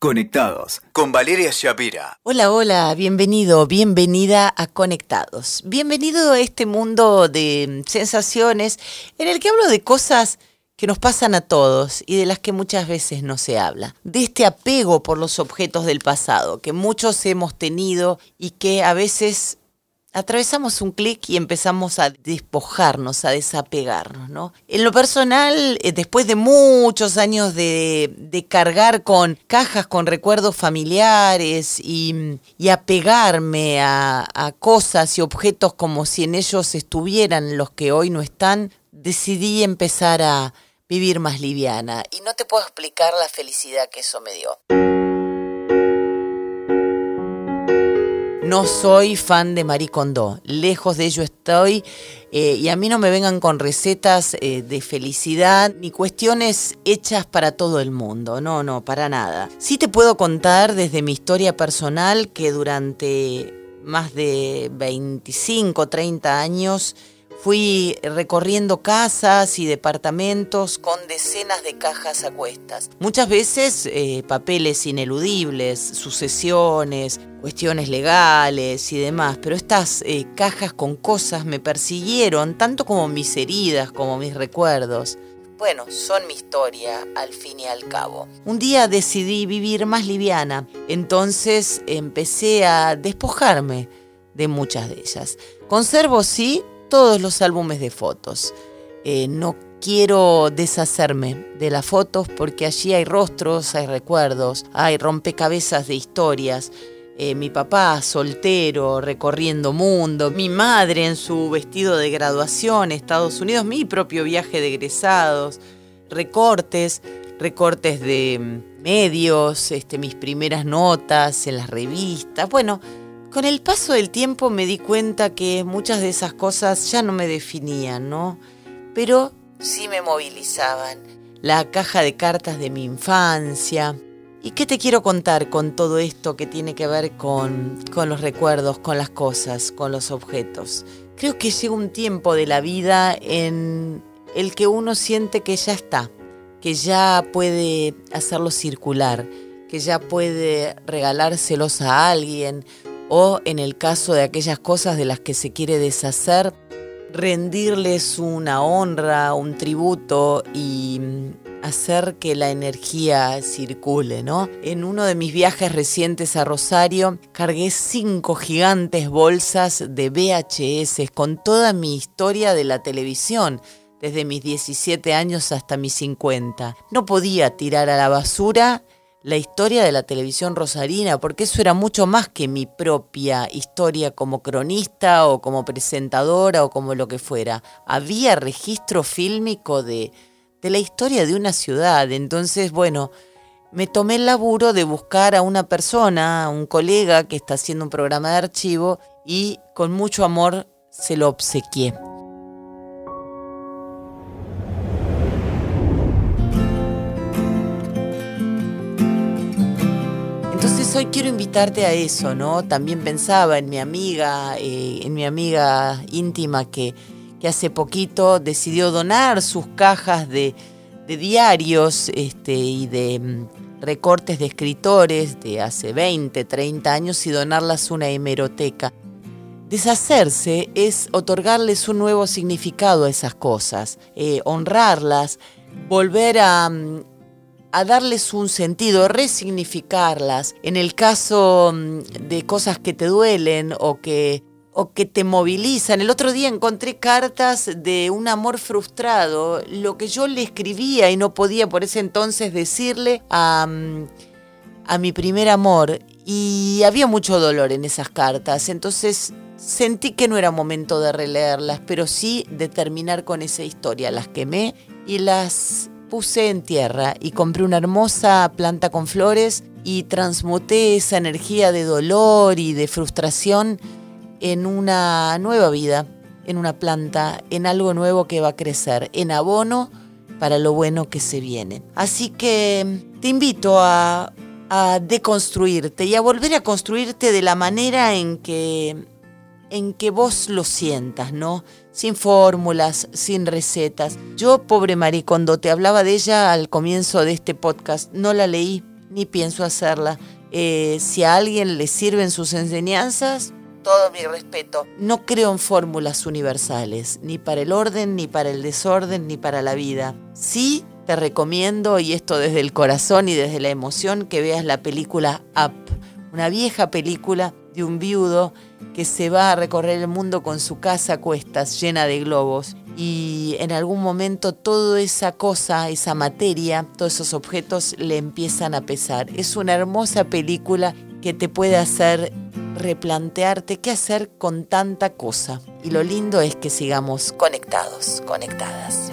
Conectados con Valeria Shapira. Hola, hola, bienvenido, bienvenida a Conectados. Bienvenido a este mundo de sensaciones en el que hablo de cosas que nos pasan a todos y de las que muchas veces no se habla. De este apego por los objetos del pasado que muchos hemos tenido y que a veces atravesamos un clic y empezamos a despojarnos, a desapegarnos, ¿no? En lo personal, eh, después de muchos años de, cargar con cajas con recuerdos familiares y, apegarme a, a cosas y objetos como si en ellos estuvieran los que hoy no están, decidí empezar a vivir más liviana y no te puedo explicar la felicidad que eso me dio. No soy fan de Marie Kondo, lejos de ello estoy. Eh, y a mí no me vengan con recetas eh, de felicidad ni cuestiones hechas para todo el mundo, no, no, para nada. Sí te puedo contar desde mi historia personal que durante más de 25, 30 años Fui recorriendo casas y departamentos con decenas de cajas a cuestas. Muchas veces eh, papeles ineludibles, sucesiones, cuestiones legales y demás, pero estas eh, cajas con cosas me persiguieron tanto como mis heridas, como mis recuerdos. Bueno, son mi historia al fin y al cabo. Un día decidí vivir más liviana, entonces empecé a despojarme de muchas de ellas. Conservo, sí, todos los álbumes de fotos. Eh, no quiero deshacerme de las fotos porque allí hay rostros, hay recuerdos, hay rompecabezas de historias. Eh, mi papá soltero, recorriendo mundo, mi madre en su vestido de graduación, Estados Unidos, mi propio viaje de egresados, recortes, recortes de mm, medios, este, mis primeras notas en las revistas. Bueno, con el paso del tiempo me di cuenta que muchas de esas cosas ya no me definían, ¿no? Pero sí me movilizaban. La caja de cartas de mi infancia. ¿Y qué te quiero contar con todo esto que tiene que ver con, con los recuerdos, con las cosas, con los objetos? Creo que llega un tiempo de la vida en el que uno siente que ya está, que ya puede hacerlo circular, que ya puede regalárselos a alguien o en el caso de aquellas cosas de las que se quiere deshacer, rendirles una honra, un tributo y mm, hacer que la energía circule, ¿no? En uno de mis viajes recientes a Rosario, cargué cinco gigantes bolsas de VHS con toda mi historia de la televisión, desde mis 17 años hasta mis 50. No podía tirar a la basura la historia de la televisión rosarina, porque eso era mucho más que mi propia historia como cronista o como presentadora o como lo que fuera. Había registro fílmico de, de la historia de una ciudad. Entonces, bueno, me tomé el laburo de buscar a una persona, un colega que está haciendo un programa de archivo y con mucho amor se lo obsequié. Hoy quiero invitarte a eso, ¿no? También pensaba en mi amiga, eh, en mi amiga íntima que, hace poquito decidió donar sus cajas de, diarios este, y de mm, recortes de escritores de hace 20, 30 años y donarlas a una hemeroteca. Deshacerse es otorgarles un nuevo significado a esas cosas, eh, honrarlas, volver a, mm, a darles un sentido, resignificarlas. En el caso mm, de cosas que te duelen o que, o que te movilizan. El otro día encontré cartas de un amor frustrado, lo que yo le escribía y no podía por ese entonces decirle a, mm, a mi primer amor. Y había mucho dolor en esas cartas, entonces sentí que no era momento de releerlas, pero sí de terminar con esa historia. Las quemé y las puse en tierra y compré una hermosa planta con flores y transmuté esa energía de dolor y de frustración en una nueva vida, en una planta, en algo nuevo que va a crecer, en abono para lo bueno que se viene. Así que te invito a, a deconstruirte y a volver a construirte de la manera en que en que vos lo sientas, ¿no? Sin fórmulas, sin recetas. Yo, pobre Marie, cuando te hablaba de ella al comienzo de este podcast, no la leí, ni pienso hacerla. Eh, si a alguien le sirven sus enseñanzas, todo mi respeto. No creo en fórmulas universales, ni para el orden, ni para el desorden, ni para la vida. Sí te recomiendo, y esto desde el corazón y desde la emoción, que veas la película Up, una vieja película de un viudo que se va a recorrer el mundo con su casa a cuestas llena de globos y en algún momento toda esa cosa, esa materia, todos esos objetos le empiezan a pesar. Es una hermosa película que te puede hacer replantearte qué hacer con tanta cosa. Y lo lindo es que sigamos conectados, conectadas.